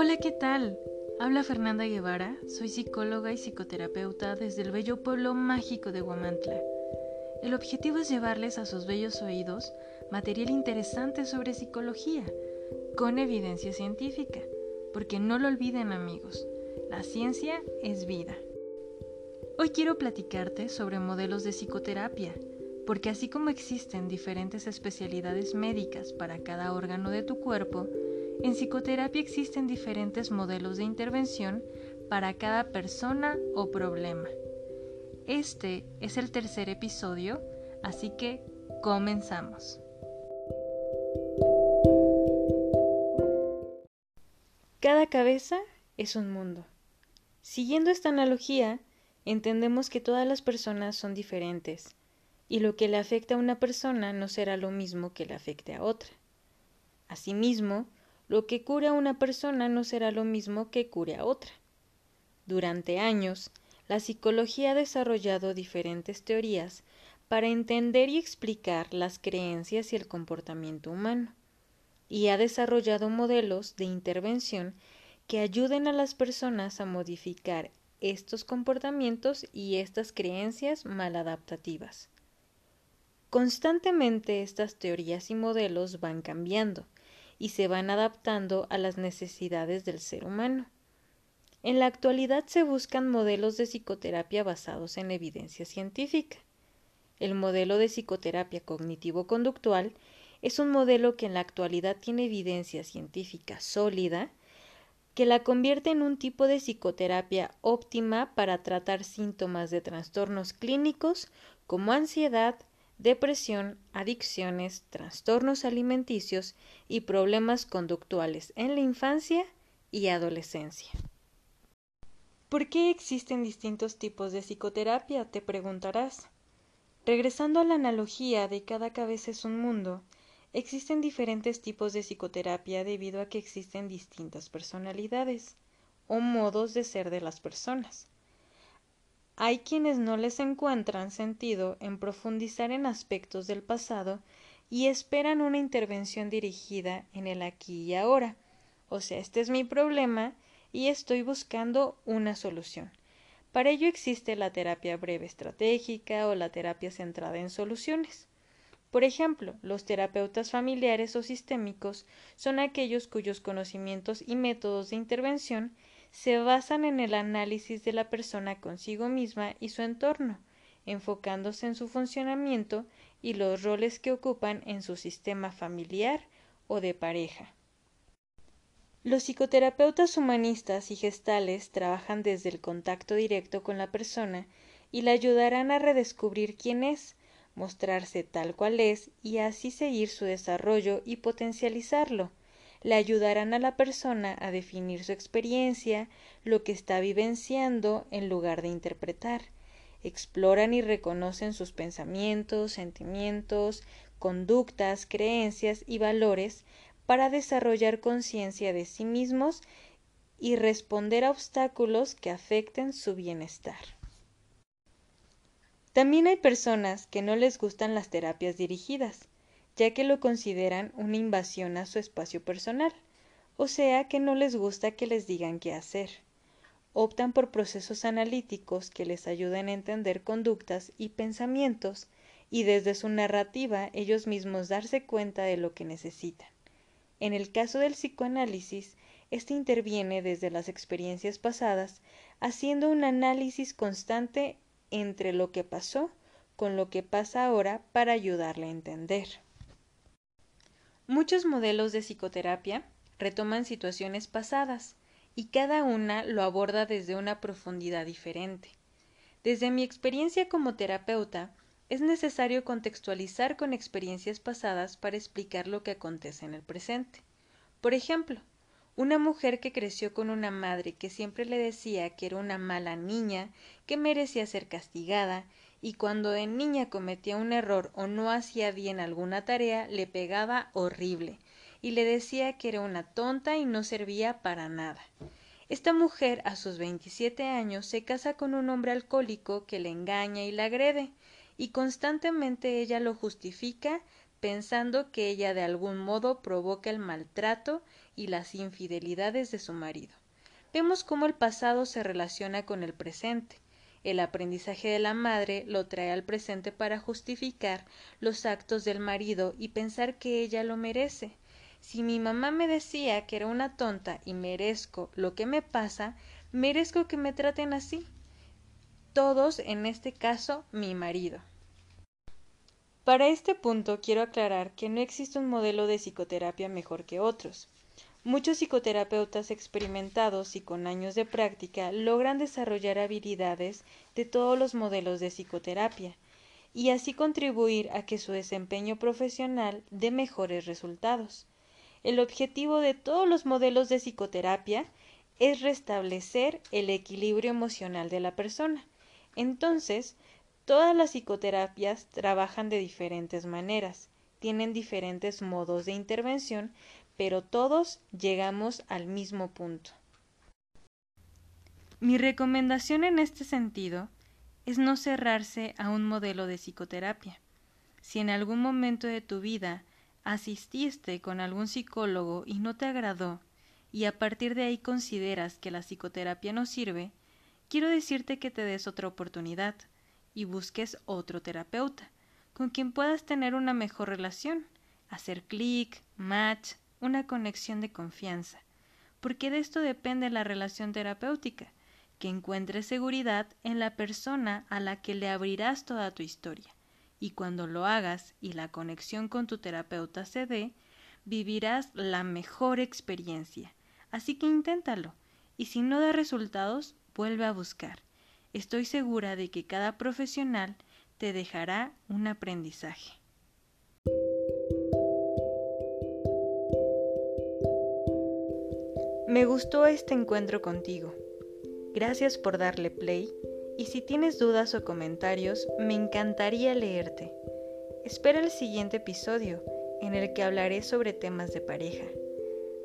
Hola, ¿qué tal? Habla Fernanda Guevara, soy psicóloga y psicoterapeuta desde el bello pueblo mágico de Guamantla. El objetivo es llevarles a sus bellos oídos material interesante sobre psicología, con evidencia científica, porque no lo olviden amigos, la ciencia es vida. Hoy quiero platicarte sobre modelos de psicoterapia, porque así como existen diferentes especialidades médicas para cada órgano de tu cuerpo, en psicoterapia existen diferentes modelos de intervención para cada persona o problema. Este es el tercer episodio, así que comenzamos. Cada cabeza es un mundo. Siguiendo esta analogía, entendemos que todas las personas son diferentes, y lo que le afecta a una persona no será lo mismo que le afecte a otra. Asimismo, lo que cura a una persona no será lo mismo que cure a otra. Durante años, la psicología ha desarrollado diferentes teorías para entender y explicar las creencias y el comportamiento humano, y ha desarrollado modelos de intervención que ayuden a las personas a modificar estos comportamientos y estas creencias maladaptativas. Constantemente estas teorías y modelos van cambiando, y se van adaptando a las necesidades del ser humano. En la actualidad se buscan modelos de psicoterapia basados en evidencia científica. El modelo de psicoterapia cognitivo-conductual es un modelo que en la actualidad tiene evidencia científica sólida que la convierte en un tipo de psicoterapia óptima para tratar síntomas de trastornos clínicos como ansiedad, depresión, adicciones, trastornos alimenticios y problemas conductuales en la infancia y adolescencia. ¿Por qué existen distintos tipos de psicoterapia? te preguntarás. Regresando a la analogía de cada cabeza es un mundo, existen diferentes tipos de psicoterapia debido a que existen distintas personalidades o modos de ser de las personas. Hay quienes no les encuentran sentido en profundizar en aspectos del pasado y esperan una intervención dirigida en el aquí y ahora. O sea, este es mi problema y estoy buscando una solución. Para ello existe la terapia breve estratégica o la terapia centrada en soluciones. Por ejemplo, los terapeutas familiares o sistémicos son aquellos cuyos conocimientos y métodos de intervención se basan en el análisis de la persona consigo misma y su entorno, enfocándose en su funcionamiento y los roles que ocupan en su sistema familiar o de pareja. Los psicoterapeutas humanistas y gestales trabajan desde el contacto directo con la persona y la ayudarán a redescubrir quién es, mostrarse tal cual es y así seguir su desarrollo y potencializarlo, le ayudarán a la persona a definir su experiencia, lo que está vivenciando en lugar de interpretar. Exploran y reconocen sus pensamientos, sentimientos, conductas, creencias y valores para desarrollar conciencia de sí mismos y responder a obstáculos que afecten su bienestar. También hay personas que no les gustan las terapias dirigidas, ya que lo consideran una invasión a su espacio personal, o sea que no les gusta que les digan qué hacer. Optan por procesos analíticos que les ayuden a entender conductas y pensamientos y desde su narrativa ellos mismos darse cuenta de lo que necesitan. En el caso del psicoanálisis, este interviene desde las experiencias pasadas, haciendo un análisis constante entre lo que pasó con lo que pasa ahora para ayudarle a entender. Muchos modelos de psicoterapia retoman situaciones pasadas y cada una lo aborda desde una profundidad diferente. Desde mi experiencia como terapeuta, es necesario contextualizar con experiencias pasadas para explicar lo que acontece en el presente. Por ejemplo, una mujer que creció con una madre que siempre le decía que era una mala niña, que merecía ser castigada y cuando de niña cometía un error o no hacía bien alguna tarea le pegaba horrible y le decía que era una tonta y no servía para nada. Esta mujer a sus veintisiete años se casa con un hombre alcohólico que le engaña y la agrede, y constantemente ella lo justifica pensando que ella de algún modo provoca el maltrato y las infidelidades de su marido. Vemos cómo el pasado se relaciona con el presente. El aprendizaje de la madre lo trae al presente para justificar los actos del marido y pensar que ella lo merece. Si mi mamá me decía que era una tonta y merezco lo que me pasa, merezco que me traten así. Todos, en este caso, mi marido. Para este punto quiero aclarar que no existe un modelo de psicoterapia mejor que otros. Muchos psicoterapeutas experimentados y con años de práctica logran desarrollar habilidades de todos los modelos de psicoterapia y así contribuir a que su desempeño profesional dé mejores resultados. El objetivo de todos los modelos de psicoterapia es restablecer el equilibrio emocional de la persona. Entonces, todas las psicoterapias trabajan de diferentes maneras, tienen diferentes modos de intervención, pero todos llegamos al mismo punto. Mi recomendación en este sentido es no cerrarse a un modelo de psicoterapia. Si en algún momento de tu vida asististe con algún psicólogo y no te agradó, y a partir de ahí consideras que la psicoterapia no sirve, quiero decirte que te des otra oportunidad y busques otro terapeuta, con quien puedas tener una mejor relación, hacer clic, match, una conexión de confianza, porque de esto depende la relación terapéutica, que encuentres seguridad en la persona a la que le abrirás toda tu historia, y cuando lo hagas y la conexión con tu terapeuta se dé, vivirás la mejor experiencia. Así que inténtalo, y si no da resultados, vuelve a buscar. Estoy segura de que cada profesional te dejará un aprendizaje. Me gustó este encuentro contigo. Gracias por darle play y si tienes dudas o comentarios, me encantaría leerte. Espera el siguiente episodio en el que hablaré sobre temas de pareja.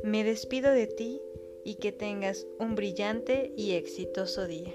Me despido de ti y que tengas un brillante y exitoso día.